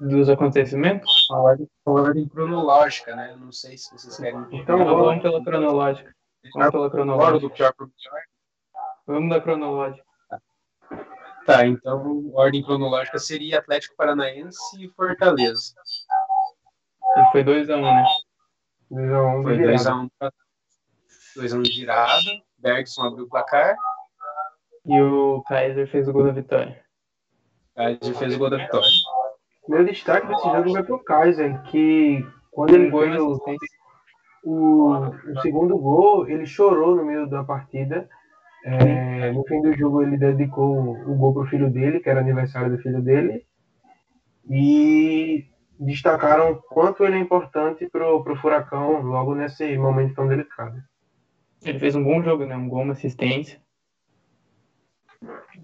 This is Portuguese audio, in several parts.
dos acontecimentos? A ordem, a ordem cronológica, né? Não sei se vocês querem. Então vamos pela cronológica. Vamos pela cronológica. do. Vamos da cronológica. Tá, então a ordem cronológica seria Atlético Paranaense e Fortaleza. E foi 2x1, um, né? 2x1 Foi 2x1 um, 2 um de virada. Bergson abriu o placar. E o Kaiser fez o gol da vitória. Kaiser fez o gol da vitória. Meu destaque desse jogo vai pro Kaiser, que quando ele fez o, o, o segundo gol, ele chorou no meio da partida. É, no fim do jogo, ele dedicou o gol pro filho dele, que era aniversário do filho dele. E destacaram quanto ele é importante pro, pro Furacão logo nesse momento tão delicado. Ele fez um bom jogo, né? Um gol, uma assistência.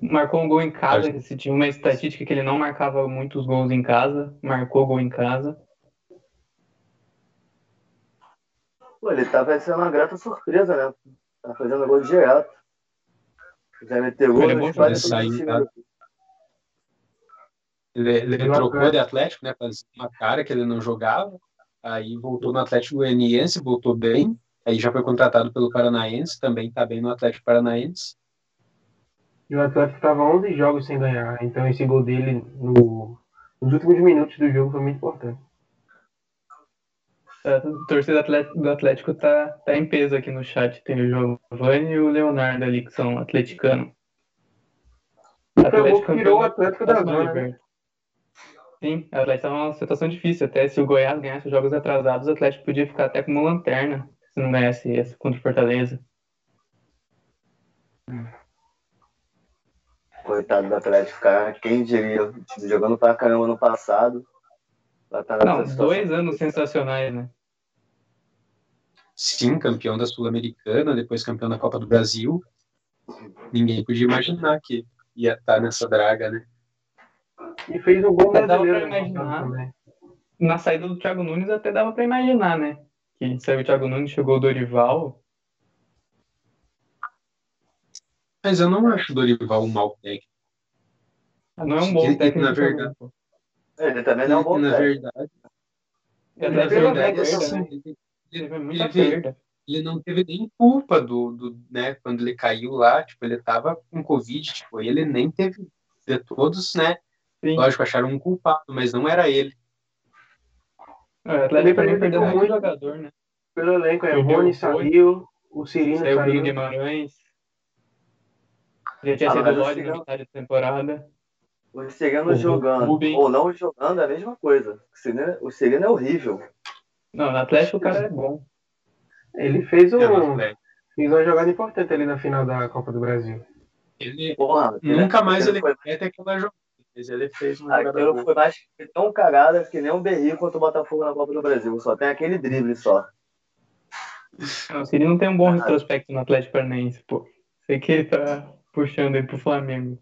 Marcou um gol em casa. Acho- Esse tinha uma estatística que ele não marcava muitos gols em casa. Marcou gol em casa. Pô, ele tá parecendo uma grata surpresa, né? Tá fazendo gol direto. Já meteu gol Ele é tá? Ele, ele E o trocou de Atlético, né? Fazia uma cara que ele não jogava. Aí voltou no Atlético Goianiense, voltou bem. Aí já foi contratado pelo Paranaense, também tá bem no Atlético Paranaense. E o Atlético estava 11 jogos sem ganhar, então esse gol dele no- nos últimos minutos do jogo foi muito importante. A torcida do Atlético tá, tá em peso aqui no chat. Tem o Giovanni e o Leonardo ali, que são atleticanos. Acabou que virou o Atlético da zona, né? Sim, o Atlético tá numa situação difícil. Até se o Goiás ganhasse os jogos atrasados, o Atlético podia ficar até como lanterna se não ganhasse esse contra o Fortaleza. Coitado do Atlético, cara. Quem diria? Jogando pra caramba no passado. Tá Não, dois anos sensacionais, né? Sim, campeão da Sul-Americana, depois campeão da Copa do Brasil. Ninguém podia imaginar que ia estar nessa draga, né? E fez um gol Até dava brasileiro passado imaginar. também. Na saída do Thiago Nunes até dava pra imaginar, né? Que saiu o Thiago Nunes, chegou o Dorival. Mas eu não acho o Dorival um mau técnico. Não é um bom técnico. na de verdade-. Ele também não é um bom na técnico. verdade, Ele uma verdade, perda, né? né? assim, ele, ele, ele- não teve nem culpa do, do, né, quando ele caiu lá, tipo, ele tava com Covid, tipo, ele nem teve, de todos, né, Sim. lógico, acharam um culpado, mas não era ele. É, O Atlético Ele também perdeu muito jogador, né? Pelo elenco, é Perdeu Rony o saiu, o Cirino Saiu o saiu. Guimarães. Já tinha Ah, sido na Cirino- metade da temporada. O Sereno O jogando ou não jogando é a mesma coisa. O Sereno, o Sereno é horrível. Não, no Atlético o cara é bom. Ele fez, um, É, fez uma jogada importante ali na final da Copa do Brasil. Ele, Porra, nunca mais ele foi, ter aquela jogada, ele fez uma jogada Aquilo foi mais foi tão cagada que nem um berrio contra o Botafogo na Copa do Brasil. Só tem aquele drible só. Não, o Siri não tem um bom retrospecto no Atlético Paranaense, pô. Sei que ele tá puxando ele pro Flamengo.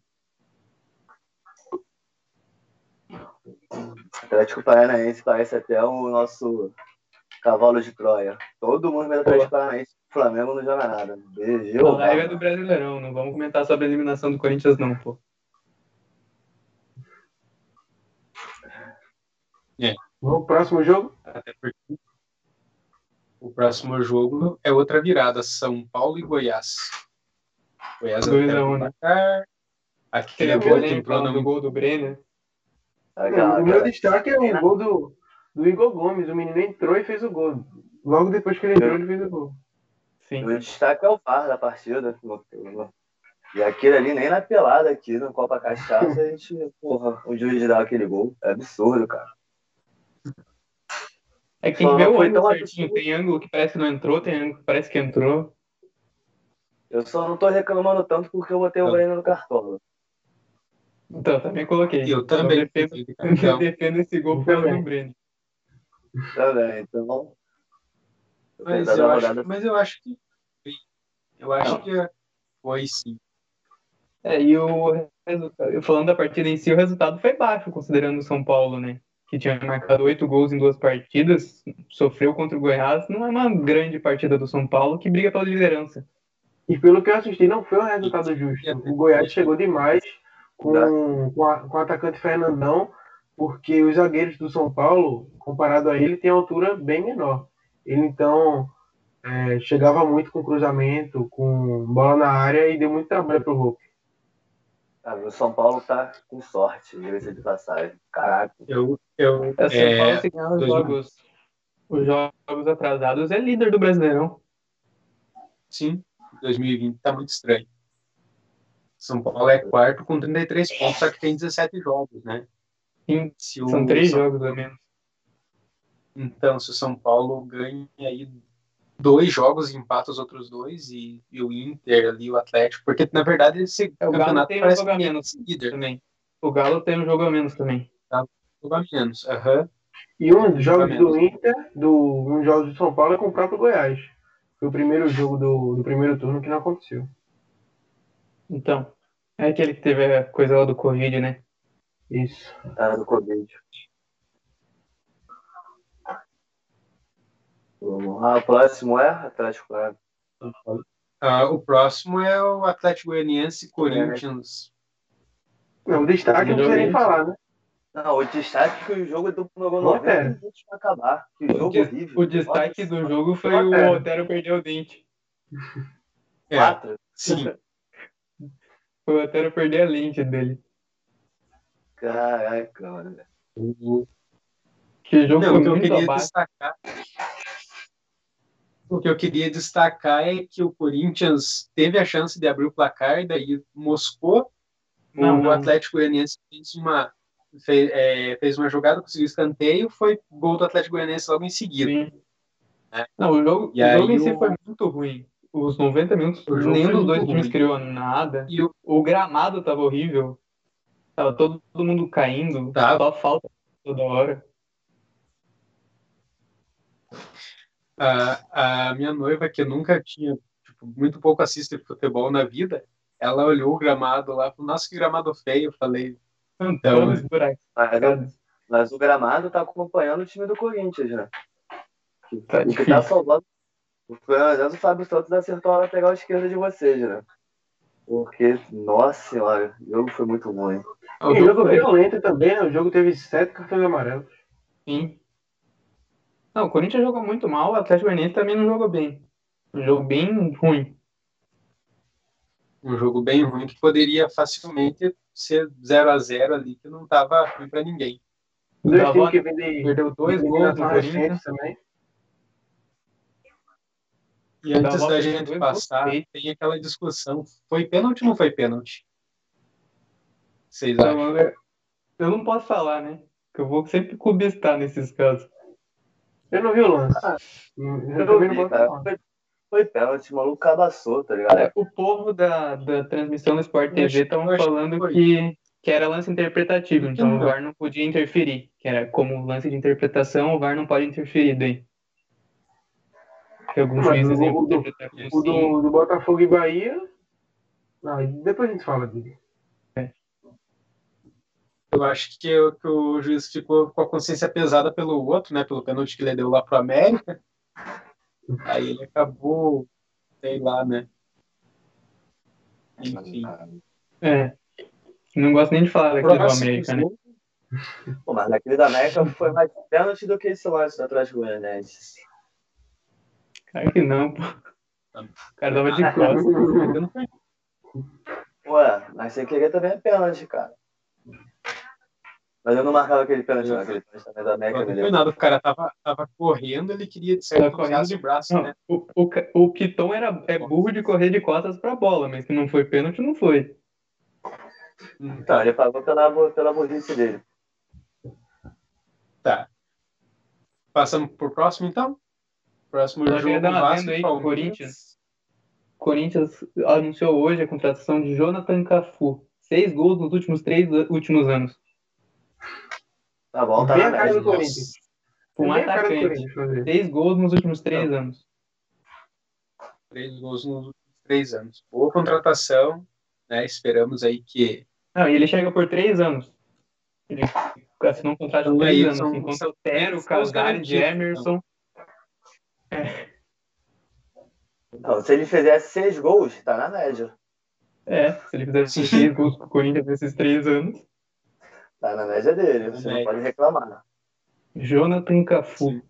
Atlético Paranaense parece até o nosso cavalo de Troia. Todo mundo vê Atlético Paranaense. O Flamengo não joga nada. Beijo. A live é do Brasileirão, não vamos comentar sobre a eliminação do Corinthians, não, pô. Vamos pro próximo jogo? Até porque o próximo jogo é outra virada, São Paulo e Goiás. Goiás Dois até a o um, né? placar. Aquele Teve a gol que polêmica entrou no gol do Brenner. Aquela- o meu aquela- destaque é o gol do, do Igor Gomes. O menino entrou e fez o gol. Logo depois que ele entrou, ele fez o gol. Sim. O destaque é o VAR da partida. E aquele ali, nem na pelada aqui no Copa Cachaça, a gente, porra, o juiz dá aquele gol. É absurdo, cara. É que tem que ver o ângulo certinho. absurdo. Tem ângulo que parece que não entrou, tem ângulo que parece que entrou. Eu só não tô reclamando tanto porque eu botei o Não. Breno no cartola. Então, também coloquei. Eu também. Eu defendo, eu defendo esse gol por causa do Brenner. Também, então. Mas eu, a acho, mas eu acho que. Eu acho que foi sim. É, e o resultado, falando da partida em si, o resultado foi baixo, considerando o São Paulo, né? Que tinha marcado oito gols em duas partidas, sofreu contra o Goiás. Não é uma grande partida do São Paulo que briga pela liderança. E pelo que eu assisti, não foi um resultado justo. O Goiás chegou demais com, com, a- com o atacante Fernandão porque os zagueiros do São Paulo, comparado a ele, tem altura bem menor. Ele então é, chegava muito com cruzamento, com bola na área e deu muito trabalho pro Hulk. Ah, o São Paulo tá com sorte, diga-se de passagem. Caraca. Eu, eu, É, São é, Paulo se ganhar os jogos, os jogos atrasados é líder do Brasileirão. sim, 2020 tá muito estranho. São Paulo é quarto com 33 pontos, só que tem 17 jogos, né? Sim, Se o são três São- jogos a menos. Então, se o São Paulo ganha aí dois jogos e empata os outros dois, e, e o Inter ali, o Atlético, porque na verdade esse É, o Galo campeonato tem um parece jogo a é menos líder, também. O Galo tem um jogo a menos também. jogo a menos. Aham. E um dos jogos do Inter, do, um dos jogos do São Paulo é com o próprio Goiás. Foi o primeiro jogo do, do primeiro turno que não aconteceu. Então, é aquele que teve a coisa lá do Covid, né? Isso. Tá do Covid. Vamos lá, o próximo é Atlético Claro. Ah, o próximo é o Atlético Goianiense Corinthians. Não, o destaque não precisa nem falar, né? Não, o destaque é que o jogo demorou Bom, 90 é. minutos pra acabar. Que O, jogo des- horrível. o destaque Nossa, do jogo foi o Otero perder o dente. É, Quatro. sim. Foi o Otero perder a lente dele. Caraca, mano. O- Que jogo Não, foi o que eu queria abaixo. destacar. O que eu queria destacar é que o Corinthians teve a chance de abrir o placar, daí moscou. Não, o não. Atlético Goianiense fez uma, fez, é, fez uma jogada, conseguiu escanteio, foi gol do Atlético Goianiense logo em seguida. É. Não, o jogo, o jogo em si o- foi muito ruim. Os 90 minutos, nenhum dos dois times ruim. criou nada. E o, O gramado tava horrível. Tava todo, todo mundo caindo. Tava. Só falta toda hora. a, a minha noiva, que nunca tinha, tipo, muito pouco assiste futebol na vida, ela olhou o gramado lá e falou, nossa, que gramado feio. Eu falei, então. Mas, o- mas o gramado tá acompanhando o time do Corinthians, né? Tá o que difícil. tá salvando. Pelo menos o Fábio Santos acertou a lateral esquerda de vocês, né? Porque, nossa senhora, o jogo foi muito ruim. o E jogo jogo foi- violento também, né? O jogo teve sete cartões amarelos. Sim. Não, o Corinthians jogou muito mal, o Atlético Goianiense também não jogou bem. Um jogo bem ruim. um jogo bem ruim que poderia facilmente ser 0 a 0 ali, que não tava ruim para ninguém. Dois times que vêm de Perdeu dois gols do Corinthians. também. E antes da perdeu gente passar, gols. tem aquela discussão: foi pênalti ou não foi pênalti? Vocês acham? Então, eu- eu não posso falar, né? Que eu vou sempre clubistar nesses casos. Eu não vi o lance. Ah, eu Eu também vi, não posso cara. falar. Foi, pênalti, o maluco cabaçou, tá ligado? É, O povo da, da transmissão do Sport Eu TV eu estavam que falando que, que era lance interpretativo, então o não. VAR não podia interferir. Que era como lance de interpretação, o VAR não pode interferir daí. Que alguns Mas juízes o- iam o do- interpretar como O do, do Botafogo e Bahia. Não, depois a gente fala dele. Eu acho que, o- que o juiz ficou com a consciência pesada pelo outro, né? Pelo pênalti que ele deu lá pro América. Aí ele acabou, sei lá, né? Enfim. É. Não gosto nem de falar daquele do Próximo América, né? Pô, mas naquele da América foi mais pênalti do que esse lance do Atlético Goianiense. Claro que não, pô. O cara tava de costas. eu não foi- Ué, mas sem querer também é pênalti, cara. Mas eu não marcava aquele pênalti, não. Aquele pênalti também da América, não foi nada. O cara tava, tava correndo, ele queria certo correndo de- braço, Não, né? o, o, o Piton era, é burro de correr de costas pra bola, mas que não foi pênalti, não foi. Então, ele pagou pela, pela burrice dele. Tá. Passamos pro próximo, então? Próximo Só jogo, Vasco aí, Palmeiras. Corinthians. Corinthians anunciou hoje a contratação de Jonathan Cafu. Seis gols nos últimos três últimos anos. Tá bom, tá Bem na a cara média. do Corinthians. Um cara do atacante. Seis gols nos últimos três anos. Três gols nos últimos três anos. Boa contratação, né? Esperamos aí que Não, e ele chega por três anos. Ele assinou um contrato de Então, três aí, anos. são- enquanto são- o Tero, Casares, garantidos, Emerson. Não, se ele fizesse seis gols, tá na média. É, se ele fizesse seis gols com o Corinthians nesses três anos. Tá na média dele, você É. não pode reclamar. Jonathan Cafu. Sim.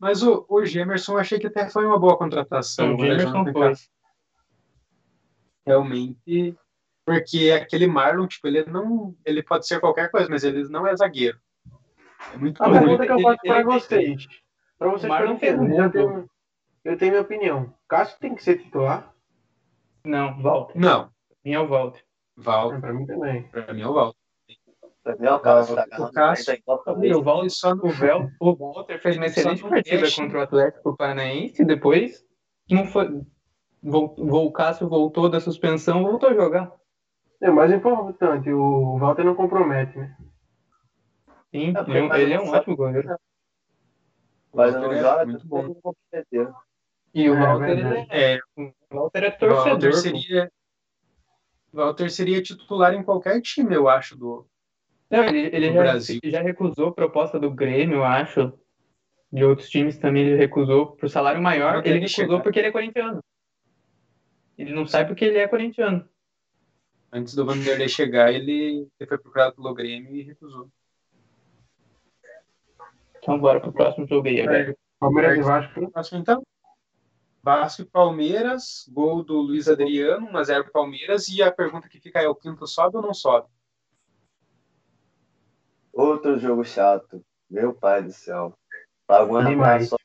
Mas o, o Gemerson eu achei que até foi uma boa contratação. O né, Gemerson foi. Realmente, porque aquele Marlon, tipo, ele não. Ele pode ser qualquer coisa, mas ele não é zagueiro. É muito A Mas ruim. pergunta que eu faço para vocês. Para vocês Marlon que eu tenho, eu tenho minha opinião. Cássio tem que ser titular? Não, Walter. Não, Minha é o Walter. Val, Para mim também. pra mim é o Val. Mim é o Cássio, tá O ganhando Cássio- 40 em Copa E o. Walter, só no o, Vel, o Walter fez uma excelente partida contra o Atlético Paranaense e depois não foi. O Cássio voltou da suspensão voltou a jogar. É o mais importante, o Walter não compromete, né? Sim, É, ele, é um- ele é um sabe- ótimo goleiro. Mas Walter não é joga, muito tudo bom. E o É, Walter, é, É, o Walter é o torcedor. Walter seria. Walter seria titular em qualquer time, eu acho, do. Não, ele, ele já, Brasil. já recusou proposta do Grêmio, eu acho. De outros times também ele recusou por salário maior. Ele recusou chegar. porque ele é corintiano. Ele não sai porque ele é corintiano. Antes do Vanderlei chegar, ele, ele foi procurado pelo Grêmio e recusou. Então bora pro próximo jogo aí agora. Palmeiras e Vasco. Próximo, então. Vasco e Palmeiras, gol do Luiz Adriano, 1x0 Palmeiras. E a pergunta que fica é: o quinto sobe ou não sobe? Outro jogo chato. Meu pai do céu. Lagoa Demais. só.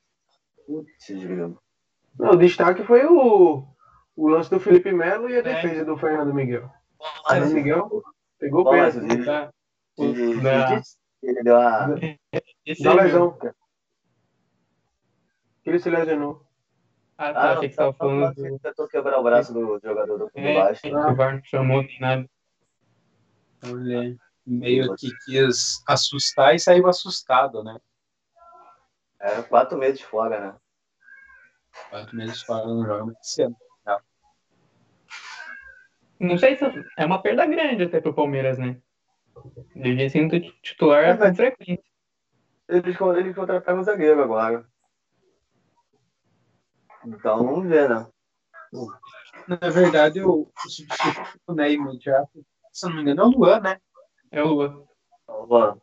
Putz, grilo. Não, o destaque foi o, o lance do Felipe Melo e a É. defesa do Fernando Miguel. Mas, Fernando Miguel pegou o o Tá. ele deu Da aí, lesão. Ele se lesionou. Ah, tá. achei que tava falando que do. tentou quebrar o braço do jogador do, do É, que o VAR não chamou nem nada. Ele meio que quis assustar e saiu assustado, né? É, quatro meses fora, né? Quatro meses fora não joga muito cedo. Não sei se é uma perda grande até pro Palmeiras, né? Devia ser titular É, com mas- frequência. Eles, eles contrataram o zagueiro agora. Então vamos ver, né? Na verdade, o, substituto né, imediato, se eu não me engano, é o Luan, né? É o Luan. Vamos.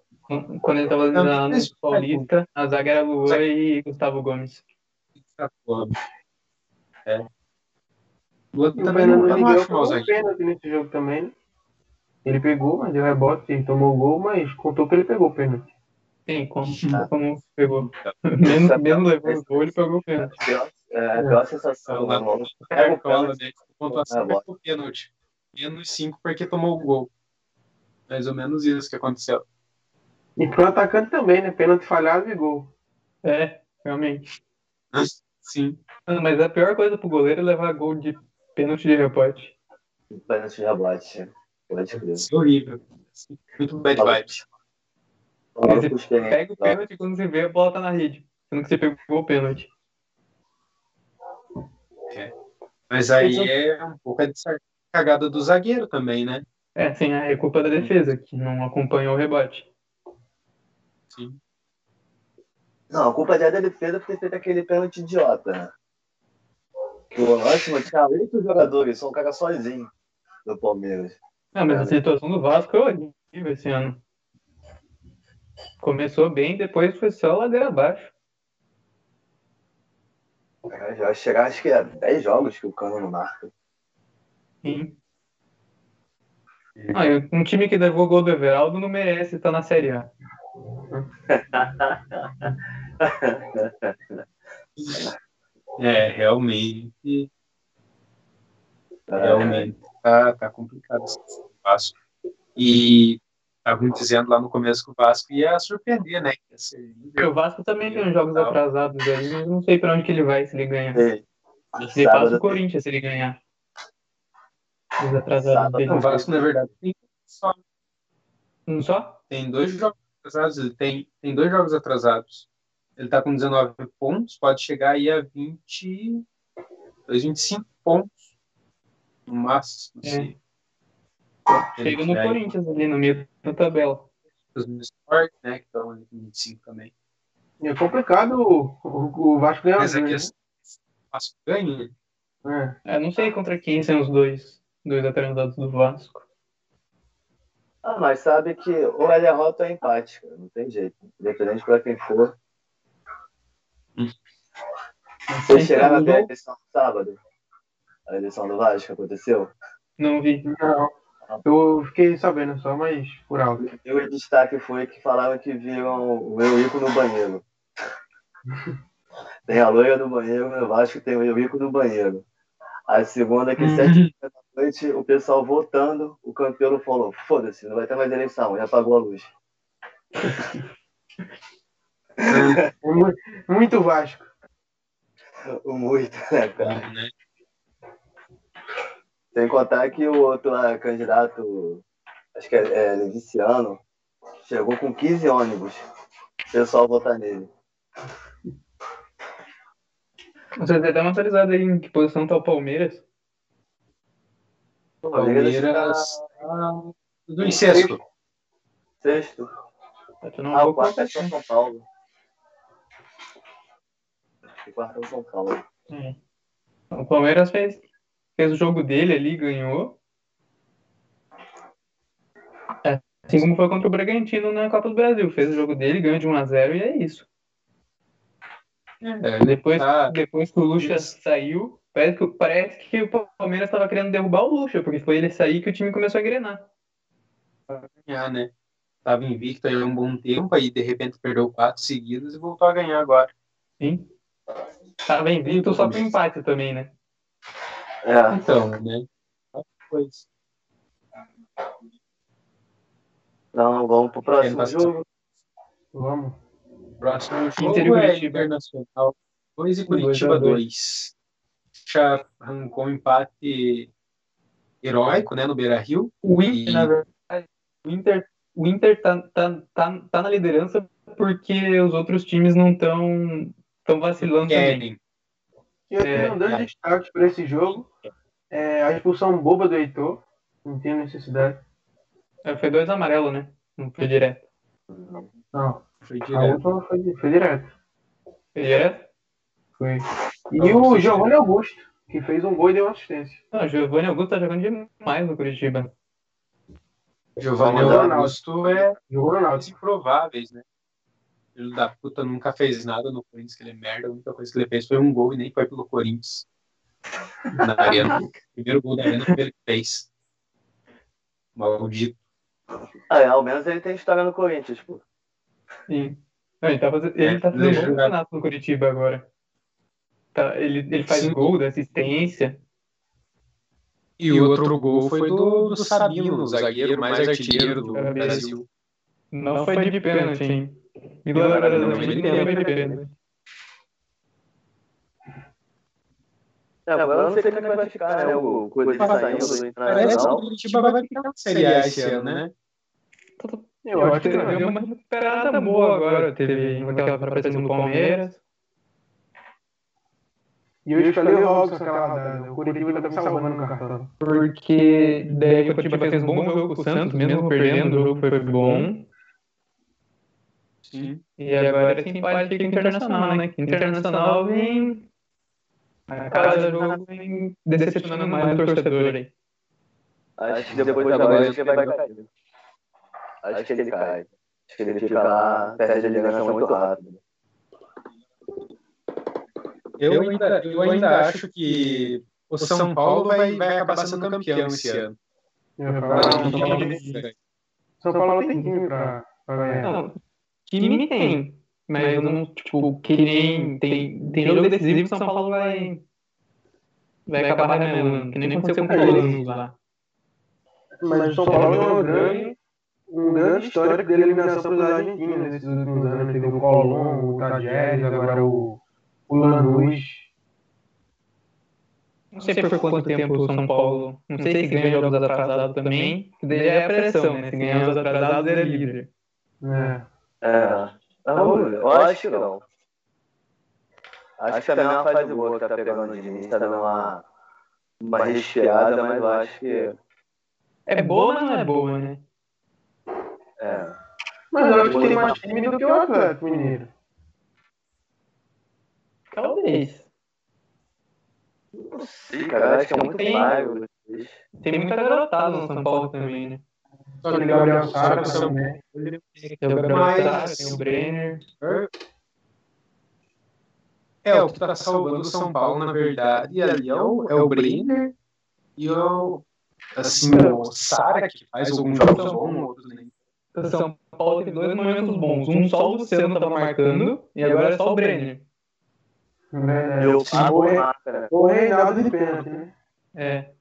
Quando ele tava Não, lá no mas- Paulista, a zaga era Luan e Gustavo Gomes. É. O Luan o também não, não zagueiro. pênalti nesse jogo também. né? Ele pegou, mas deu rebote e tomou o gol, mas contou que ele pegou o pênalti. Sim, como, como pegou. Mesmo, mesmo levando o gol, ele pegou o pênalti. É, a pior sensação. Né, o pênalti. né? Pontuação É, pegou pênalti. Menos 5 porque tomou o gol. Mais ou menos isso que aconteceu. E pro atacante também, né? Pênalti falhado e gol. É, realmente. Sim. Mas a pior coisa pro goleiro é levar gol de pênalti de rebote. Pênalti de rebote. Pode crer. Isso é horrível. Muito bad vibes. Os querem- Pega o pênalti e quando você vê, a bola tá na rede. Sendo que você pegou o pênalti. Mas aí é um pouco de cagada do zagueiro também, né? É, sim, é culpa da defesa, que não acompanhou o rebote. Sim. Não, a culpa já é da defesa por ter feito aquele pênalti idiota, né? O ótimo tinha oito jogadores, só um cara sozinho do Palmeiras. Ah, mas a situação do Vasco é horrível esse ano. Começou bem, depois foi só ladeira abaixo. É, já vai chegar, acho que é 10 jogos que o Cano não marca. Sim. Ah, um time que levou o gol do Everaldo não merece estar na Série A. É, realmente. É, Realmente. Tá, tá complicado esse Vasco. E estavam dizendo lá no começo que o Vasco ia surpreender, né? Ia ser o Vasco também tem uns jogos atrasados ali, mas não sei pra onde que ele vai se ele ganhar. Ei, Ele passa o Corinthians se ele ganhar. Os atrasados dele. O Vasco, na verdade, tem só Um só? Tem dois jogos atrasados, ele tem, tem dois jogos atrasados. Ele tá com 19 pontos, pode chegar aí a 20, 25 pontos no máximo. É. se ele Chega no Corinthians ali no meio da tabela. Os Sport, né, que estão ali com 25 também. É complicado o, o, o Vasco ganhar Mas é que dois, esse Vasco ganha, né? É, não sei contra quem são os dois, dois atrasados do Vasco. Ah, mas sabe que ou é derrota ou é empate, cara. Não tem jeito. Independente pra quem for. Vocês chegaram a ver a eleição no sábado? A eleição do Vasco aconteceu? Não vi. Não. Eu fiquei sabendo só, mas por alto. E o destaque foi que falaram que viram o Eurico no banheiro. tem a loira no banheiro, no Vasco tem o Eurico no banheiro. A segunda, que Uhum. sete da noite, o pessoal votando, o Campelo falou, foda-se, não vai ter mais eleição, já apagou a luz. Mu- Muito Vasco. Muito, né, cara? né? Sem contar que o outro lá, candidato, acho que é, é Leviciano, chegou com 15 ônibus. O pessoal votar nele. Você dá uma atualizada aí em que posição tá o Palmeiras? O Palmeiras Palmeiras ah, do incesto. sexto. Tá tendo uma Ah, o quarto é. São Paulo. O quarto é São Paulo. É. O Palmeiras fez, fez o jogo dele ali, ganhou. É, assim como foi contra o Bragantino na Copa do Brasil. Fez o jogo dele, ganhou de 1x0 e é isso. É, Depois, tá. depois que o Lucha saiu, parece que, parece que o Palmeiras estava querendo derrubar o Lucha, porque foi ele sair que o time começou a engrenar. ganhar, né? Tava invicto aí há um bom tempo, aí de repente perdeu quatro seguidas e voltou a ganhar agora. Sim. Tava invicto só pro empate também, né? É. Então, né? Pois. Então, vamos pro próximo bastante. jogo. Vamos. Próximo Inter e jogo é Curitiba. Internacional 2 e Curitiba dois. 2. Já arrancou um empate heróico, né, no Beira-Rio. O Inter, E- na verdade, o Inter, o Inter tá, tá, tá, tá na liderança porque os outros times não estão tão vacilando também. Querem. E eu tenho É, dois é. destaques para esse jogo. É, a expulsão boba do Heitor. Não tinha necessidade. É, Foi dois amarelos, né? Não foi direto. Não. Foi A direto. foi, foi direto. Foi direto? Foi. E Não, o Giovanni Augusto, que fez um gol e deu uma assistência. Não, o Giovanni Augusto tá jogando demais no Curitiba. Giovanni Augusto é Náutico. improváveis, né? Filho da puta nunca fez nada no Corinthians, que ele é merda. A única coisa que ele fez foi um gol e nem foi pelo Corinthians. Na arena. Primeiro gol da arena foi ele que fez. Maldito. Ah, é, ao menos ele tem história no Corinthians, pô. Sim. Não, ele tá fazendo, ele tá fazendo um bom campeonato no Curitiba agora. Tá, ele, ele faz Sim. gol, dá assistência. E o outro gol foi do, do Sabino, o zagueiro mais artilheiro do Parabéns. Brasil. Não foi de pênalti, hein? Milagrosamente ele não tem. foi de pênalti. É, agora eu não sei como é que vai ficar, né? O Corinthians saindo do Parece que o. Curitiba vai ficar na Série A esse ano, né? Eu acho que ele deu uma recuperada boa agora. Teve aquela pressão do Palmeiras. E eu escolhi o Robson, aquela rodada. O Curitiba tá me salvando no cartão. Porque daí o Curitiba fez um bom jogo com o Santos, mesmo perdendo, o jogo foi bom. Sim. E agora esse empate fica internacional, né? Que internacional vem. A cada jogo vem decepcionando mais o torcedor aí. Acho que depois agora acho que vai cair. Acho que ele cai. Acho que ele fica lá, perde a ligação muito rápido. Eu ainda, eu ainda acho que o São Paulo vai, vai acabar sendo campeão esse ano. São Paulo, tem time pra, pra ganhar. Não, time tem. Mas eu não, tipo, que nem. Tem, tem jogo decisivo São Paulo vai. Vai acabar remelando. Que nem aconteceu com o Columbus lá. Mas o São Paulo é um grande, um grande histórico de eliminação para os argentinos nesses últimos anos. Teve o Colom, o Tajeres, agora o, o Lanús. Não sei por quanto tempo o São Paulo. Não sei se ganha jogos atrasados também. que Daí é a pressão, né? Se ganhar jogos atrasados é líder. É. É. Não, eu acho que não. Acho que também é uma fase boa que tá pegando o Diniz, tá dando uma, uma respirada, mas eu acho que. É boa, mas não é boa, né? É. Mas eu acho que tem mais time do que o Atlético Mineiro. Talvez. Sim, cara, eu acho que é muito Tem- magro. Tem muita garotada no São Paulo também, né? Só tem Gabriel Sara também. Tem o Gabriel Mas- Sara, tem o Brenner. É, o que tá salvando o São Paulo, na verdade, ali é o, é o Brenner e o. Assim, o Sara, que faz alguns jogos bons, outros nem. O São Paulo teve dois momentos bons. Um só o Luciano tava marcando e agora é só o Brenner. Verdade. Eu O pago Re- marca, né? O Reinaldo de pênalti, né? É.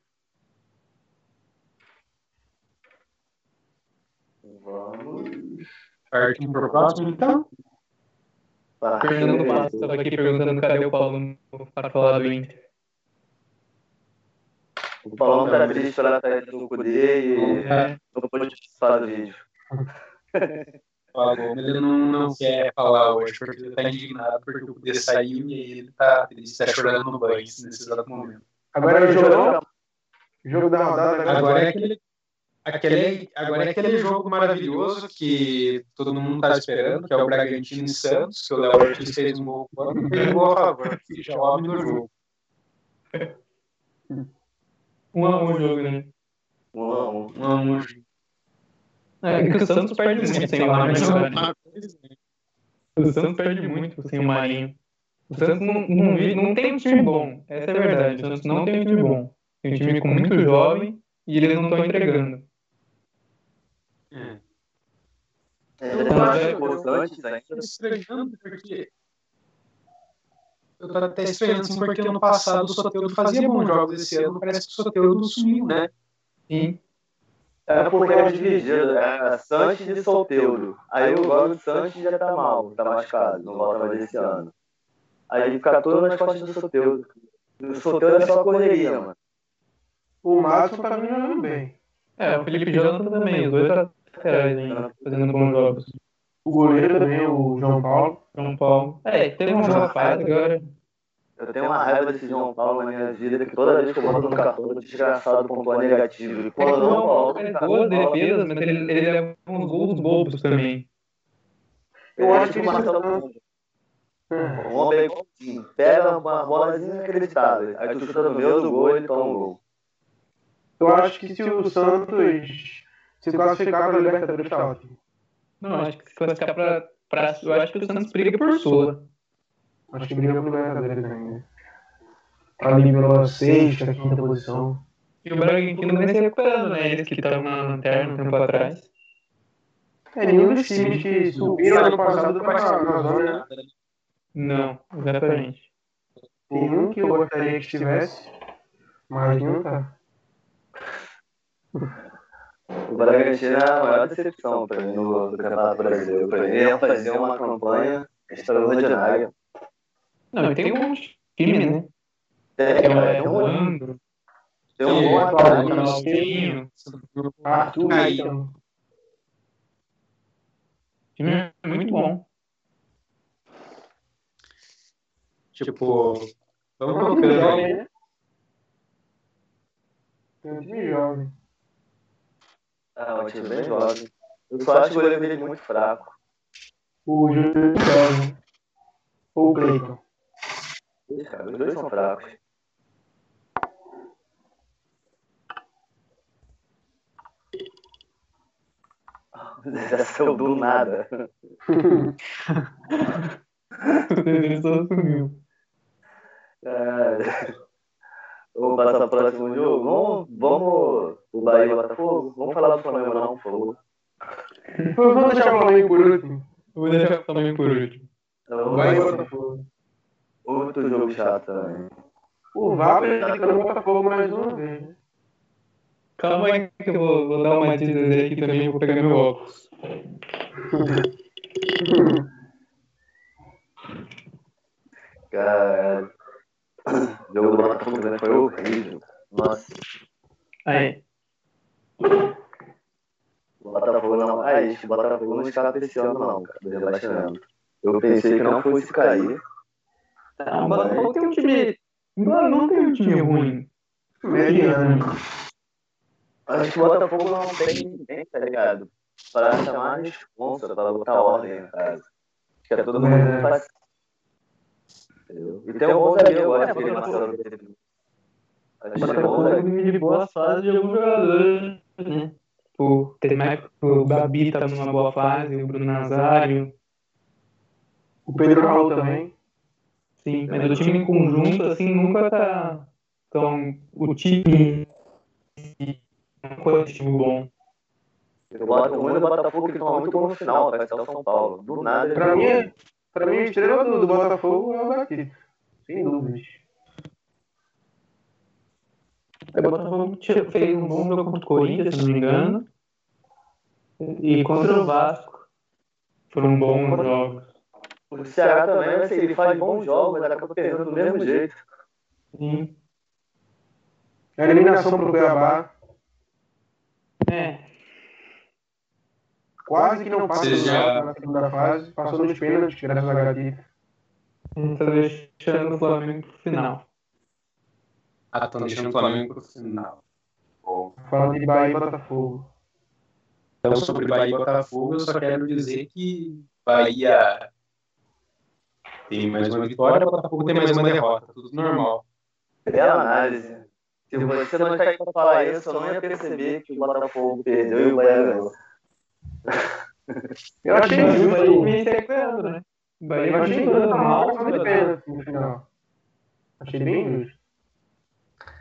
Vamos. Partimos pro próximo, então. Fernando. Bastos estava aqui perguntando cadê o Paulo para falar do Inter. O Paulão tá triste pela saída do Cudê e É. não pôde do vídeo. Falou, ele não, não quer falar hoje, porque ele tá indignado porque o poder saiu e ele tá, ele está chorando no banho nesse exato momento. Agora é o jogo, jogo da rodada. Agora, Agora é aquele, aquele, agora é aquele jogo maravilhoso que todo mundo tá esperando, que é o Bragantino e Santos, que o Léo Ortiz fez um gol contra e fez um gol a favor, que já homem no jogo. Um a um o jogo, né? Um a um. Um a um. É que o Santos perde muito sem o Marinho. O Santos perde muito sem o Marinho. O Santos não, não, não tem um time bom. Essa é a verdade. O Santos não tem um time bom. Tem um time com muito jovem e eles não estão entregando. É. É, Eu acho- mais importantes ainda. Tô estranhando porque. Eu tô até estranhando, assim, porque ano passado o Soteldo fazia bons jogos esse ano, parece que o Soteldo sumiu, né? Sim. É porque é dividido, é Santos e Solteiro. Aí o Gomes Santos já tá mal, tá machucado, não volta mais esse ano. Aí fica tudo nas costas do Solteiro. O Solteiro é só correria, mano. o Madison tá jogando bem. É, o Felipe Jonathan também. Os dois laterais ainda, fazendo bons jogos. O goleiro também, o João Paulo. São Paulo. É, teve uma boa fase agora. Eu tenho uma raiva desse João Paulo na minha vida, que toda vez que eu boto no cartão, o desgraçado pontua negativo. E É quando não, João Paulo coloca, faz boas defesas, mas ele, ele leva uns gols bobos também. Eu acho que o ele Marcelo tá-. O homem é igualzinho. Pega uma bola inacreditável. Aí tu chuta no meio do gol e ele toma um gol. Eu acho que se o Santos se classificar para a Libertadores, tá ótimo. Não, acho que se classificar pra, pra. Eu acho que o Santos briga por Sula. Acho que briga por Libertadores ainda. Ali pela sexta, quinta posição. E o Bragantino vem se recuperando, né? Eles que estavam na lanterna um tempo atrás. É, nenhum dos times que subiram ano passado tá na, na zona. né? Não, exatamente. Tem um que eu gostaria que estivesse, mas não tá. O Bragantino é a maior decepção pra mim no, no Campeonato Brasileiro. Pra mim é fazer uma campanha extraordinária. Não, e tem um time, né? O é, tem o um Lando, tem um É, bom atleta. o Ronaldinho. Arthur, Aí. então. O time é muito bom. Tipo, vamos um jovem, né? Tem um time jovem. É um time bem jovem. Eu só acho o goleiro dele muito fraco. O Júlio jovem. Ou o Cleiton. Ih, cara, os dois são fracos. Desceu do nada. Ele só sumiu. É... Vamos passar pro próximo jogo? Vamos, vamos o Bahia e o Botafogo? Vamos falar do Flamengo não, por favor. Vamos deixar o Flamengo por último. Eu Vou deixar o Flamengo por último. Então, Vai e Botafogo. Outro jogo chato também. O VAP tá ficando o Botafogo mais uma vez. né? Calma aí que eu vou, vou dar uma dica aqui também, vou pegar meu óculos. Cara, o jogo do Botafogo também foi horrível. Nossa, Aí. o Botafogo não. Ah, esse Botafogo não escapa esse ano, não, cara, do rebaixamento. Eu pensei que não fosse cair. Ah, o Botafogo tem um time. Não, não tem um time ruim. Mediano. Acho que o Botafogo não tem ninguém, tá ligado? Pra chamar a responsa, pra botar ordem na casa. Acho que é todo mundo É. faz. Entendeu? E tem um bom zagueiro, eu gosto É, Botafogo- Marcelo Pedro. Acho O que é bom Botafogo zagueiro. de boas fases de alguns jogadores, né? Tipo, mais o Gabi tá numa boa fase, o Bruno Nazário. O Pedro Raul também. Sim, mas o time em conjunto, assim, nunca tá tão. O time. Não foi um time bom. Eu boto muito no Botafogo que toma muito gol no final, vai ser o São Paulo. Do nada Pra mim, pra mim a estrela do, do Botafogo é o Gatito. Sem dúvidas. Aí o Botafogo tirou- fez um bom jogo contra o Corinthians, se não me engano. E contra o Vasco. Foram bons jogos. O Ceará também, assim, ele faz bons jogos, mas acaba perdendo do mesmo jeito. Sim. A eliminação pro Cuiabá. É, Quase que não passa já- na segunda fase. Passou nos pênaltis, graças a Gatito. gente tá deixando o Flamengo pro final. Ah, estão deixando o Flamengo pro final. Bom. Falando de Bahia e Botafogo. Então, sobre Bahia e Botafogo, eu só quero dizer que Bahia tem mais uma vitória, Botafogo tem mais uma derrota. Tudo normal. Bela análise. Se você não está aí pra falar isso, eu não ia perceber que o Botafogo perdeu e o Bahia ganhou. Eu achei Mas o justo. Bahia vem sequando, né? O Bahia Eu justo. jogando mal, Passou de pênalti no final. Achei bem justo.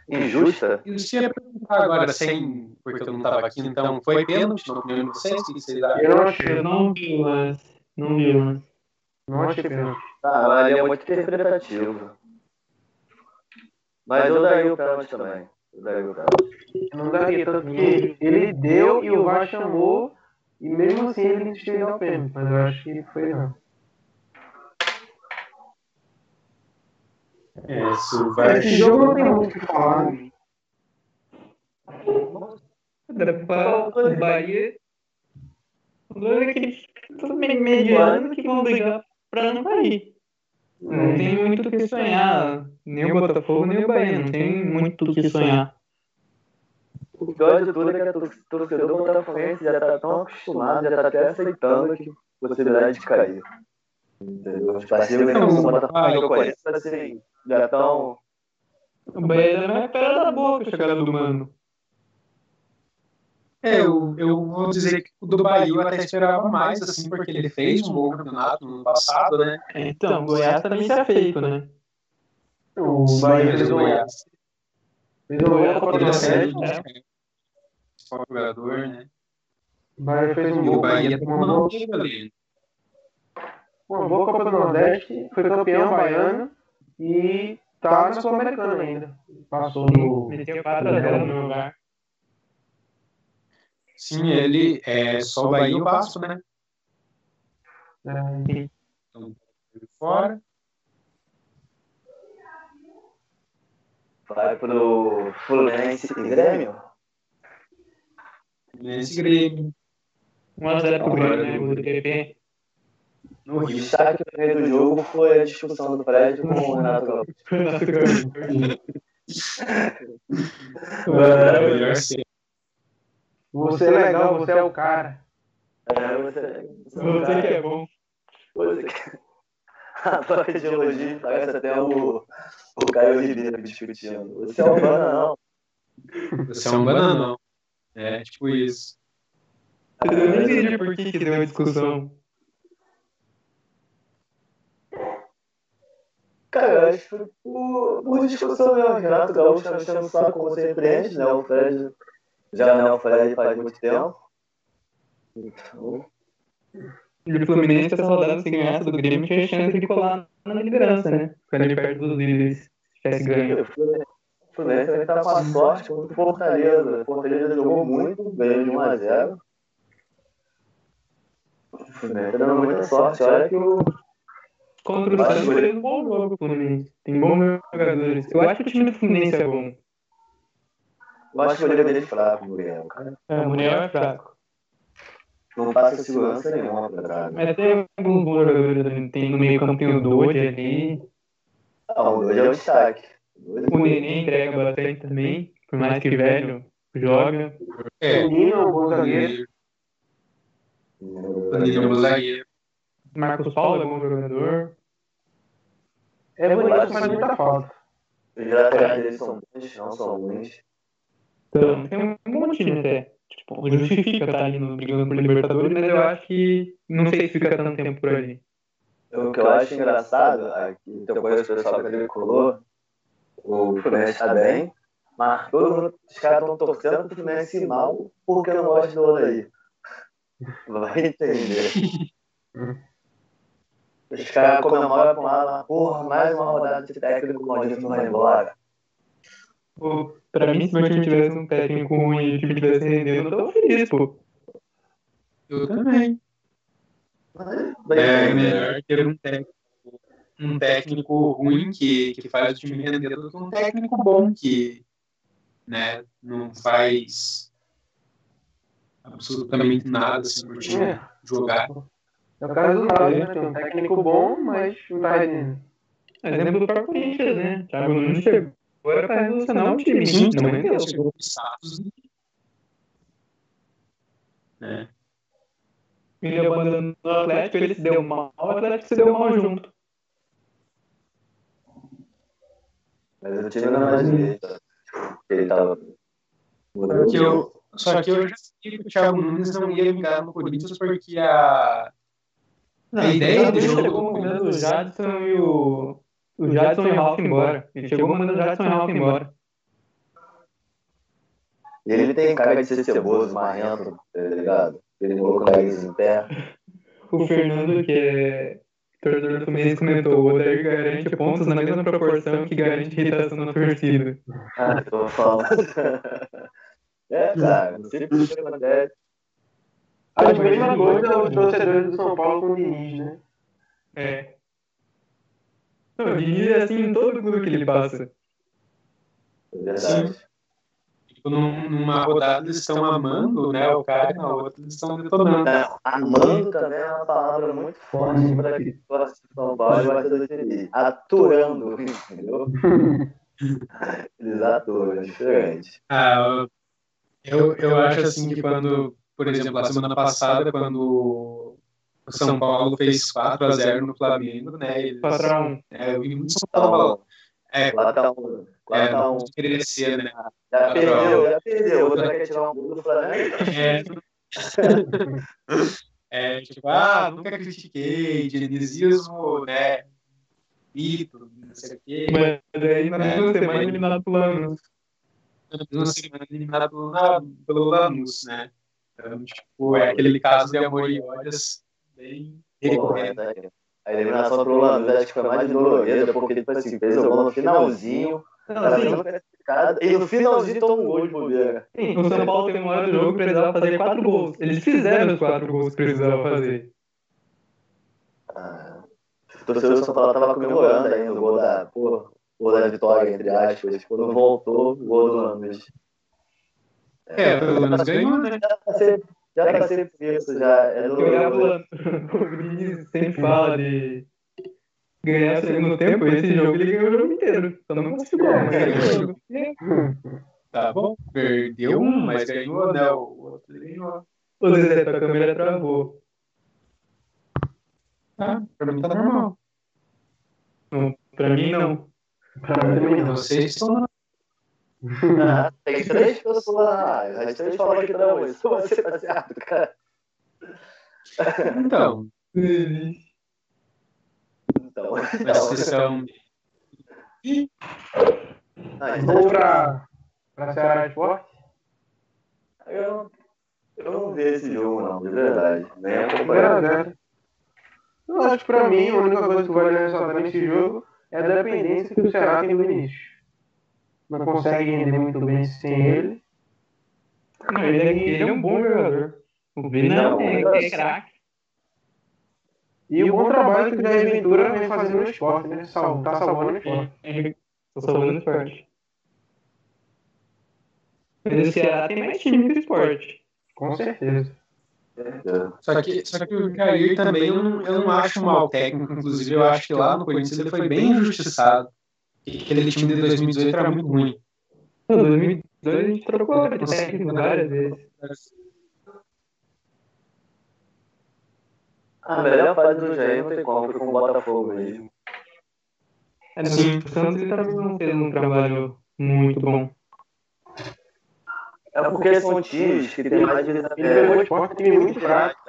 Injusta? E você ia perguntar agora, sem, porque eu não estava aqui, então foi pênalti na opinião de vocês? Eu não achei. Eu não vi o lance. Não vi o lance. Não achei pênalti. Ah, mas ali é muito interpretativo. Mas eu daria o pênalti também. Eu daria o pênalti. Não daria, tanto que ele deu e o VAR chamou, e mesmo assim ele insistiu em dar o pênalti, mas eu acho que foi não. É, se o VAR Esse jogo não tem muito o que falar, né? Falar o Bahia. O Bahia é aquele tudo meio mediano que vão brigar pra não cair. Não tem muito o que sonhar. Nem o Botafogo, nem o Bahia. Não tem muito o que sonhar. O pior de tudo é que a tor- torcedor botafoguense já tá tão acostumado, já tá até aceitando que possibilidade de cair. Os parceiros são Botafogo eu conheço, assim, já estão... O Bahia é mais pera da boca a chegada do Mano. É, eu, eu vou dizer que o do Bahia eu até esperava mais, assim, porque ele fez um bom campeonato no passado, né? É, Então, o Goiás também se é feito, né? O Bahia fez o Goiás fez o Goiás do ele Nordeste. saiu né? de jogador, né? O Bahia fez um E o Bahia não boa, teve ali. uma boa Copa do Nordeste, foi campeão baiano e tá na Sul-Americana ainda. Passou no. Meteu 4x0 no meu lugar. Sim, ele é só o Bahia e o Vasco, né? é, Fora. Vai pro Fluminense e Grêmio. Nesse Grêmio. 1x0 pro Grêmio, né? Do PP. No O Rio. destaque primeiro do jogo foi a discussão do prédio com o Renato Gaúcho. Era melhor ser. Você é legal, você é o cara. É, você, Você que é bom. Você que... A troca de elogio parece até o, o Caio Ribeiro discutindo. Você é um bananão. Você é um bananão. É, tipo isso. Eu nem entendi por que que deu uma discussão. Cara, eu acho que foi por, por discussão mesmo. Renato Gaúcho tá mexendo o saco como sempre né? O Fred já não é o Fred faz muito tempo. Então, E o Fluminense, essa rodada, se ganhasse do Grêmio, tinha chance de colar na liderança, né? Ficar ali perto dos líderes, se tivesse ganho. o Fluminense também tá com a sorte contra o Fortaleza. O Fortaleza jogou muito, ganhou de 1 a 0 O Fluminense tá dando muita sorte. Olha que o Contra o Santos fez um bom jogo o Fluminense. Tem bons jogadores. Eu acho que o time do Fluminense é bom. Eu acho que o goleiro dele é fraco, Muriel. cara. É, o Muriel é fraco. Não passa segurança nenhuma pra trás. Mas tem alguns bons jogadores. Tem no meio campo tem o Doide ali. Ah, o dois é o destaque. O é Nenê entrega bastante também. Por mais que velho joga. É, O Nino é um bom zagueiro. o Danilo zagueiro. Marcos Paulo é bom jogador. É bonito, mas muita falta. Os laterais dele são bons, não são ruins. Então, tem um bom time até. tipo, justifica estar ali no, brigando por Libertadores, mas eu acho que não sei se fica tanto tempo por ali. O que eu acho engraçado, aqui, então coisa o pessoal que ele colou, o Fluminense tá bem, mas todo mundo, os caras estão torcendo pro Fluminense mal porque eu não gosto do aí. Vai entender. Os caras comemoram com ela, porra, mais uma rodada de técnico maldito não vai embora. Pô, pra mim, se meu time tivesse um técnico ruim e o time tivesse rendendo, eu tava feliz, pô. Eu também. É melhor ter um técnico, um técnico ruim que, que faz o time render do que um técnico bom que né, não faz absolutamente nada assim, pro time É. jogar. É o caso do Náutico, né? Tem um técnico bom, mas não tá rendendo. Exemplo do próprio Corinthians, né? Thiago Nunes chegou agora pra revolucionar o time. Sim, não também rendeu. chegou pro Santos. Né? Ele abandonou o Atlético, ele se deu mal, o Atlético se deu mal junto. Mas o time não é mais. Ele tava. Só que eu, só que eu já sabia que o Thiago Nunes não ia vingar no Corinthians porque a, a ideia do jogo mandando o Jadson e o. O Jadson e o Ralf embora. Ele chegou mandando o Jadson e o Ralf embora. E ele tem cara de ser ceboso, marrento, tá ligado? Ele colocou o nariz em pé. O Fernando, que é torcedor do Fluminense, comentou: o Odair garante pontos na mesma proporção que garante irritação na torcida. Ah, tô falando. É, cara, não sei por que acontece. A mesma coisa os torcedores do São Paulo com o Diniz, né? É. Não, o Diniz é assim em todo clube que ele passa. É verdade. Tipo, num- numa rodada eles estão amando né, o cara, na outra eles estão detonando. É, Amando também é uma palavra muito forte para que São Paulo e vai feliz. Aturando, entendeu? Eles aturam, é diferente. Ah, eu, eu acho assim que quando, por exemplo, a semana passada, quando o São Paulo fez 4x0 no Flamengo, né? Eles, Patrão. é, eu vi muito São Paulo é, Lá tá. Lá é, tá não ser, né? Já perdeu, já perdeu. Outra quer tirar um gol do Flamengo. É, é, tipo, ah, nunca critiquei, dinizismo, né? Mito, não sei o quê. Mas aí na mesma semana eliminado pro Lanús. na mesma semana eliminada pelo, pelo Lanús, né? Então, tipo, é aquele caso de amor e ódios bem recorrente. Porra, né? A eliminação pro Lanús acho que foi mais dolorida, porque tipo assim, fez o gol no finalzinho, Não, assim, e no finalzinho toma um gol de bobeira. sim, o São Paulo tem uma hora do jogo que precisava fazer quatro gols. Eles fizeram os quatro gols que precisava fazer. Ah, o torcedor do São Paulo tava comemorando ainda o gol da, porra, o gol da vitória, entre aspas, quando voltou o gol do Lanús. É, pelo menos ganhou, né? Já tá sempre, tá isso, já é Eu olhava doloroso. o Vinícius sempre fala de ganhar o segundo tempo, esse jogo ele ganhou o jogo inteiro. Só não conseguiu, o jogo. Tá bom, perdeu um, mas ganhou, né? O outro ganhou. Ô Zezé, tua câmera travou. Tá, pra mim tá normal. Não, pra mim não. Pra mim não. Vocês estão Ah, Tem três pessoas live, as três falam que não, isso você tá certo, cara. Então, Então, mas então, vocês estão. ah, então, Vamos pra, pra Ceará Esporte? eu, eu não vi esse jogo, não, de verdade. Nem 0 a acompanhei. 0. Eu acho que pra mim a única coisa que vale ressaltar nesse jogo é a dependência que o Ceará tem do Vinícius. Não consegue render muito bem sem ele. Não, ele é, ele é um bom jogador. O Vini Não, é, é craque. E o bom trabalho que o Jair Ventura vem fazendo no esporte, né? Sal, tá salvando o esporte. É, Tô salvando o esporte. Mas o Ceará tem mais time que o esporte. Com certeza. Só que, só que o Jair também eu não, eu não acho um mau técnico, inclusive eu acho que lá no Corinthians ele foi bem injustiçado. E Aquele time de 2018 era muito ruim. Em 2002 a gente trocou de técnico várias vezes. A melhor fase do Jair não tem como, foi com o Botafogo mesmo. É, no Santos ele também não fez um trabalho muito bom. É porque são times que tem mais Ele pegou o esporte, time muito fraco.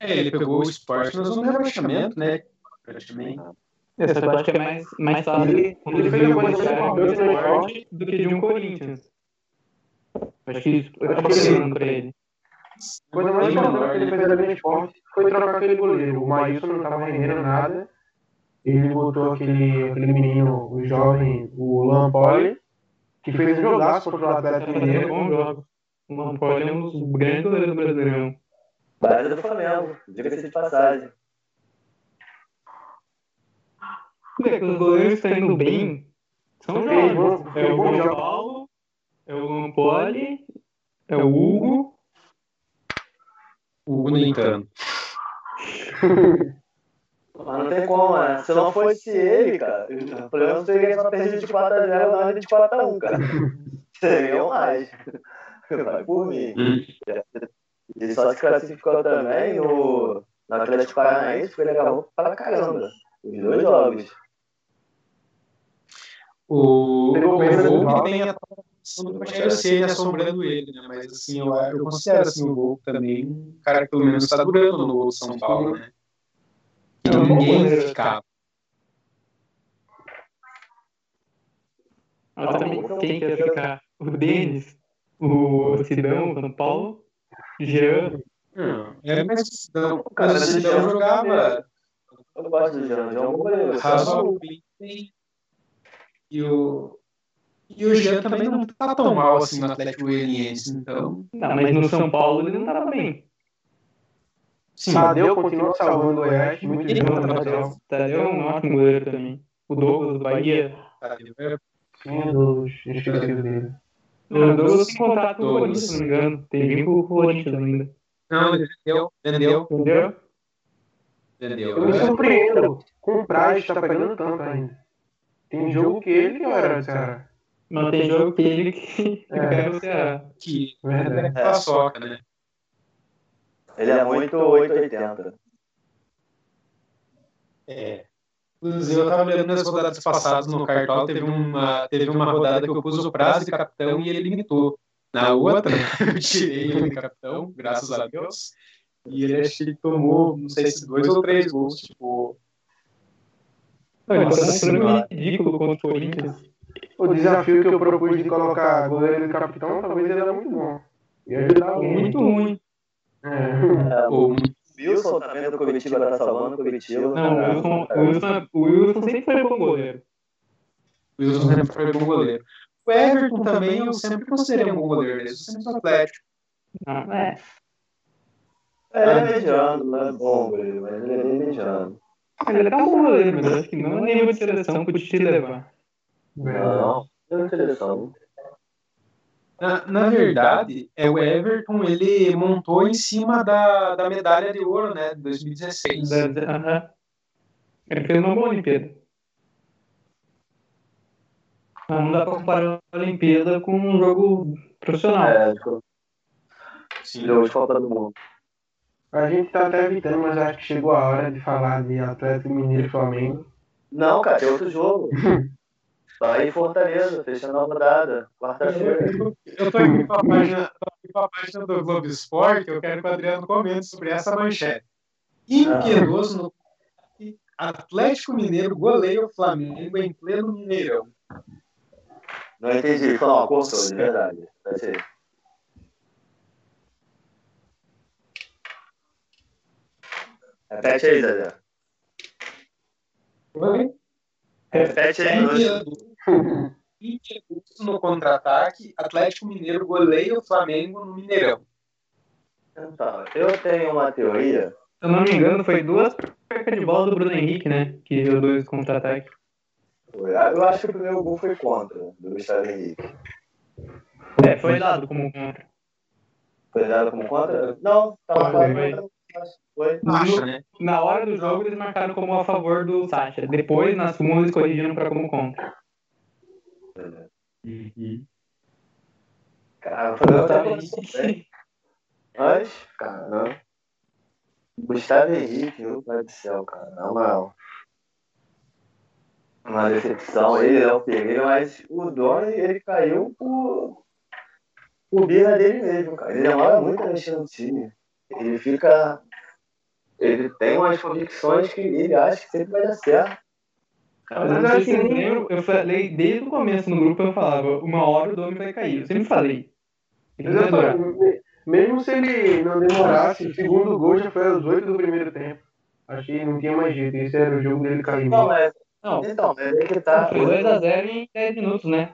É, ele pegou o esporte na zona de rebaixamento, né? Praticamente. Essa eu acho que é mais, mais fácil Ele- quando ele fez uma um coisa forte. forte do que de um Corinthians. Acho que isso Acho acabou que pesando pra ele. A coisa mais menor, que ele fez ali esporte foi trocar aquele goleiro. O Maílson não estava rendendo nada. Ele botou aquele, aquele menino, o jovem, o Lampoli, que fez um jogaço contra o Atlético Mineiro. jogos. O Lampoli é um dos grandes goleiros do Brasileirão. Base do Flamengo, diga-se de passagem. É que os goleiros estão indo bem são jovens. É o João. Paulo, é o Lampoli, é o Hugo. O Hugo nem tanto. Mas não tem como, né? Se não fosse ele, cara, o problema seria só perder de 4x0 não de 4x1, cara. Seriam mais. Vai por mim. Ele só se classificou também no, no Atlético Paranaense, porque ele acabou pra caramba. Os dois jogos. O, o que tem a do Rogério Ceni assombrando ele, né? Mas assim, eu, eu considero assim, o gol também um cara que pelo menos está durando no São Paulo, né? E É um bom ninguém goleiro. ficava. Mas também quem quer ficar? O Denis, o Sidão, o São Paulo, o Jean. Não, é, mas Cara, mas o Sidão joga jogava Eu gosto do Jean, Jean é um goleiro. bem. E o, e o Jean também não tá tão mal assim no Atlético Goianiense, então. Não, mas no São Paulo ele não tava bem. Sim, Tadeu continua salvando o Goiás, muito Ele jogo tá na bem. lateral. Tadeu é um ótimo goleiro também. O Douglas do Bahia. é Tinha dos esquecidos dele. O Douglas tem contrato com o Corinthians, se não me engano. Tem vínculo com o Corinthians ainda. Não, ele vendeu, vendeu, Entendeu? vendeu. Eu me surpreendo com o Praz tá pegando tanto ainda. Tem jogo que ele que era do Ceará. Mas tem jogo que ele que que É. pega o Ceará. Que Verdade. é paçoca, né? Ele é muito 880. É. Inclusive, eu tava olhando nas rodadas passadas no Cartola, teve uma, teve uma rodada que eu pus o prazo de capitão e ele limitou. Na outra, eu tirei ele de capitão, graças a Deus. E ele acho que ele tomou, não sei se dois ou três gols, tipo. Não, tá mostrando Senhora. ridículo contra o Corinthians. O desafio que eu propus de colocar goleiro de capitão, talvez ele era muito bom. Ajudar alguém. Muito ruim. É. Ou Wilson também do Curitiba tá salvando o Curitiba. Não, o Wilson, o Wilson, o Wilson sempre foi bom goleiro. o Wilson sempre foi bom goleiro. O Everton também eu sempre considerei um bom goleiro, desde sempre do Atlético. Ah, é. É, ele é mediano, não é bom, goleiro, mas ele é bem mediano. Ele é tão bom goleiro, mas acho que não é nível de seleção pro Tite levar. Não, não é seleção. Na, na verdade, é o Everton, ele montou em cima da, da medalha de ouro, né, de 2016. Da- da- Aham. Ele fez uma boa Olimpíada. Não dá pra comparar a Olimpíada com um jogo profissional. É, Sim. jogo de Copa do Mundo. A gente tá até evitando, mas acho que chegou a hora de falar de Atlético Mineiro e Flamengo. Não, cara, tem outro jogo. Bahia e Fortaleza, fechando a rodada. Quarta-feira. Eu tô aqui com a página, com a página do Globo Esporte, eu quero que o Adriano comente sobre essa manchete. Impiedoso no Atlético Mineiro goleia o Flamengo em pleno Mineirão. Não entendi. Foi uma cortou, de verdade. Vai ser. Repete aí, Zé. Oi? Repete aí. Impiedoso no contra-ataque, Atlético Mineiro goleia o Flamengo no Mineirão. Então, eu tenho uma teoria. Se eu não me engano, foi duas percas de bola do Bruno Henrique, né? Que deu dois contra-ataque. Eu acho que o primeiro gol foi contra, do Gustavo Henrique. É, foi dado como contra. Foi dado como contra? Não, tava claro. Foi. Acha, né? Na hora do jogo, eles marcaram como a favor do Sacha. Depois, na súmula, eles corrigiram pra como contra. Cara, foi Gustavo outra Henrique. Mas, cara, não. Gustavo Henrique, meu pai do céu, cara. Na moral. uma decepção ele, Léo Pereira, mas o Dória, ele caiu por, por birra dele mesmo, cara. Ele demora muito a mexer no time. Ele fica. Ele tem umas convicções que ele acha que sempre vai dar certo. Mas eu acho que eu lembro, eu falei desde o começo no grupo, eu falava, uma hora o Domi vai cair. Eu sempre falei. Ele não. Exatamente. Mesmo se ele não demorasse, o segundo gol já foi aos 8 do primeiro tempo. Acho que não tinha mais jeito. Esse era o jogo dele cair Não, mas. Não, Então, é que tá. foi 2x0 em 10 minutos, né?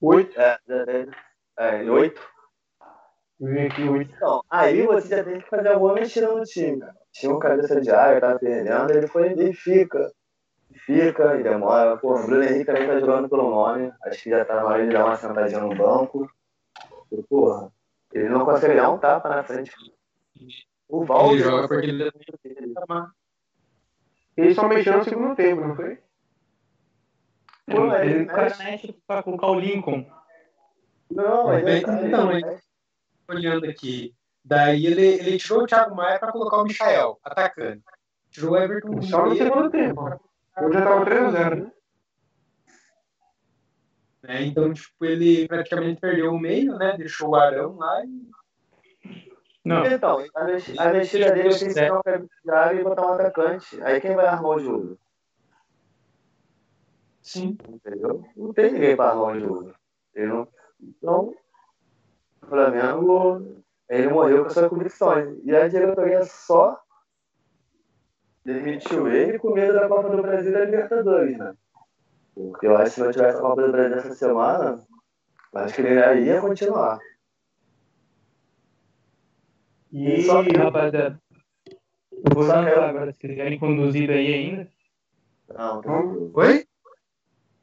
8. É, é, é, oito. Eu vim aqui 8. Então, aí você já tem que fazer alguma mexida no time, cara. Tinha um cabeça de área, tava perdendo, ele foi e fica. Fica e demora. Pô, o Bruno Henrique também tá jogando pelo nome. Acho que já tá na hora de dar uma sentadinha no banco. E, porra, ele não consegue dar um tapa na frente. O Ele Valde joga porque ele Ele só mexeu no segundo tempo, não foi? É, Pô, mas ele ele mexe. cara mexe pra colocar o Lincoln. Não, ele tá- então, ele- hein? Olhando aqui. Daí ele, ele tirou o Thiago Maia pra colocar o Michael, atacante. Tirou o Everton Só no segundo tempo. Eu já tava 3x0, né? né? Então, tipo, ele praticamente perdeu o meio, né? Deixou o Arão lá e Não, Então, a mex- a mexida dele é um cabeça de área e botar um atacante. Aí quem vai armar o jogo? sim. Entendeu? Não tem ninguém para armar o jogo. Não... Então, Flamengo, ele morreu com suas convicções. E a diretoria só demitiu ele com medo da Copa do Brasil e da Libertadores, né? Porque eu acho que se não tivesse a Copa do Brasil essa semana, eu acho que ele já ia continuar. E só que, rapaziada, eu vou Só que agora, se quiserem conduzir daí ainda. Não, tranquilo. Oi?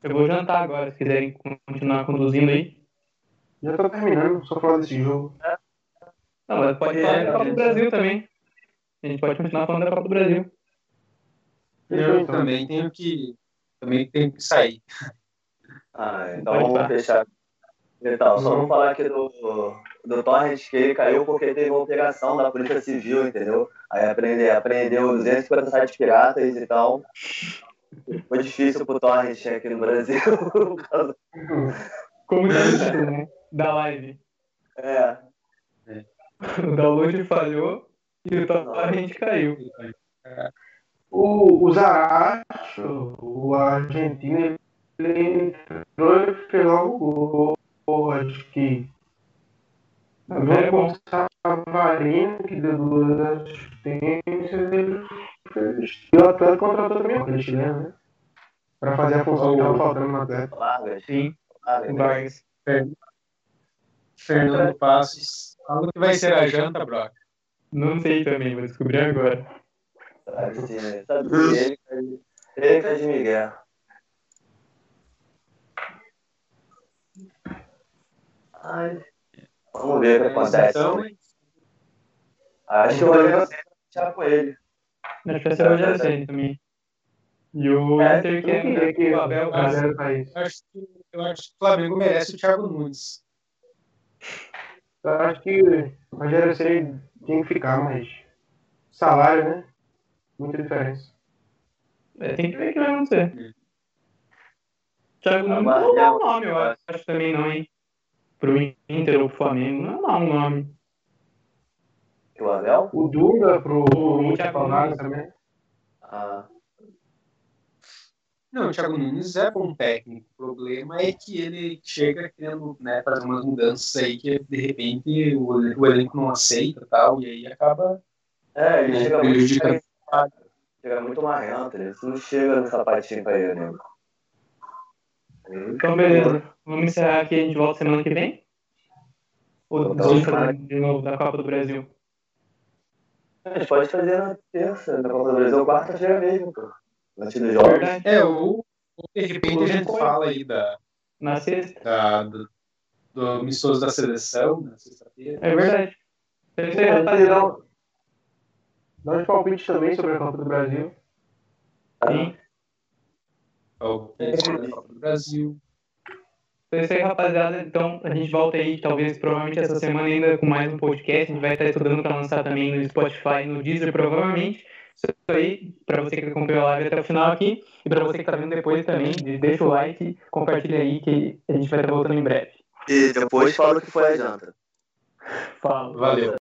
Eu vou jantar agora, se quiserem continuar conduzindo aí. Já tô terminando, só falar desse jogo. Não, mas pode É, falar da Copa é. do Brasil também. A gente pode continuar falando da Copa do Brasil. Eu também tenho que. Também tenho que sair. Ah, então Pode vamos fechar. Então, só vamos falar aqui do, do Torrent, que ele caiu porque teve uma operação da Polícia Civil, entendeu? Aí aprende, aprendeu 250 sites piratas, então foi difícil pro Torrent aqui no Brasil. Como disse, né? Da live. é, O download falhou e o torrent caiu. O, o Zaracho, o argentino, ele entrou e fez logo o gol. Acho que. É Jogo bom. com o Savarino, que deu duas assistências, ele fez. E o Atlético contratou também aquele chileno, né? Pra fazer a função que tava faltando no Atlético. Vargas. Sim, Vargas. o Vargas. Fernando Passos. Fala que vai ser a janta, Brock. Não sei também, vou descobrir agora. Sabe né? Sabe ele, ele tá de Miguel. Ai. Vamos ver o que acontece. Então, Acho que o Rogério vai fechar com ele. Acho que vai ser o Rogério também. E o É, Inter que o o Abel tá eu acho que, eu acho que o Flamengo merece o Thiago Nunes. Eu acho que o Rogério Ceni tinha que ficar, mas. Salário, né? Muita diferença. É, tem que ver o que vai acontecer. Thiago Nunes não é um nome, eu acho, acho também não, hein? Pro Inter ou pro Flamengo, não é um nome. O Abel? O Duda pro, Thiago Nunes. também. Ah, Não, o Thiago Nunes é bom técnico. O problema é que ele chega querendo né, fazer umas mudanças aí que de repente o, o elenco não aceita e tal, e aí acaba é, ele né, chega muito, prejudicando. chega muito marrento, ele não chega no sapatinho pra ele, né? Então, beleza. Vamos encerrar aqui, a gente volta semana que vem? Ou Então, fazer de novo da Copa do Brasil? A gente pode fazer na terça, na Copa do Brasil, quarta-feira mesmo, pô. Antes dos jogos. Verdade. É, ou, ou de repente a gente fala aí da, Na sexta. da, do, do amistoso da seleção na sexta-feira. É verdade. É É, rapaziada. dá, um- dá uns palpites também sobre a Copa do Brasil. Sim. O da Copa do Brasil. Então é isso aí, rapaziada. Então a gente volta aí, talvez, provavelmente essa semana ainda com mais um podcast. A gente vai estar estudando para lançar também no Spotify, no Deezer, provavelmente. Isso aí, pra você que acompanhou a live até o final aqui, e pra você que tá vendo depois também, deixa o like, compartilha aí que a gente vai estar voltando em breve. E depois fala o que foi a janta. Fala. Valeu.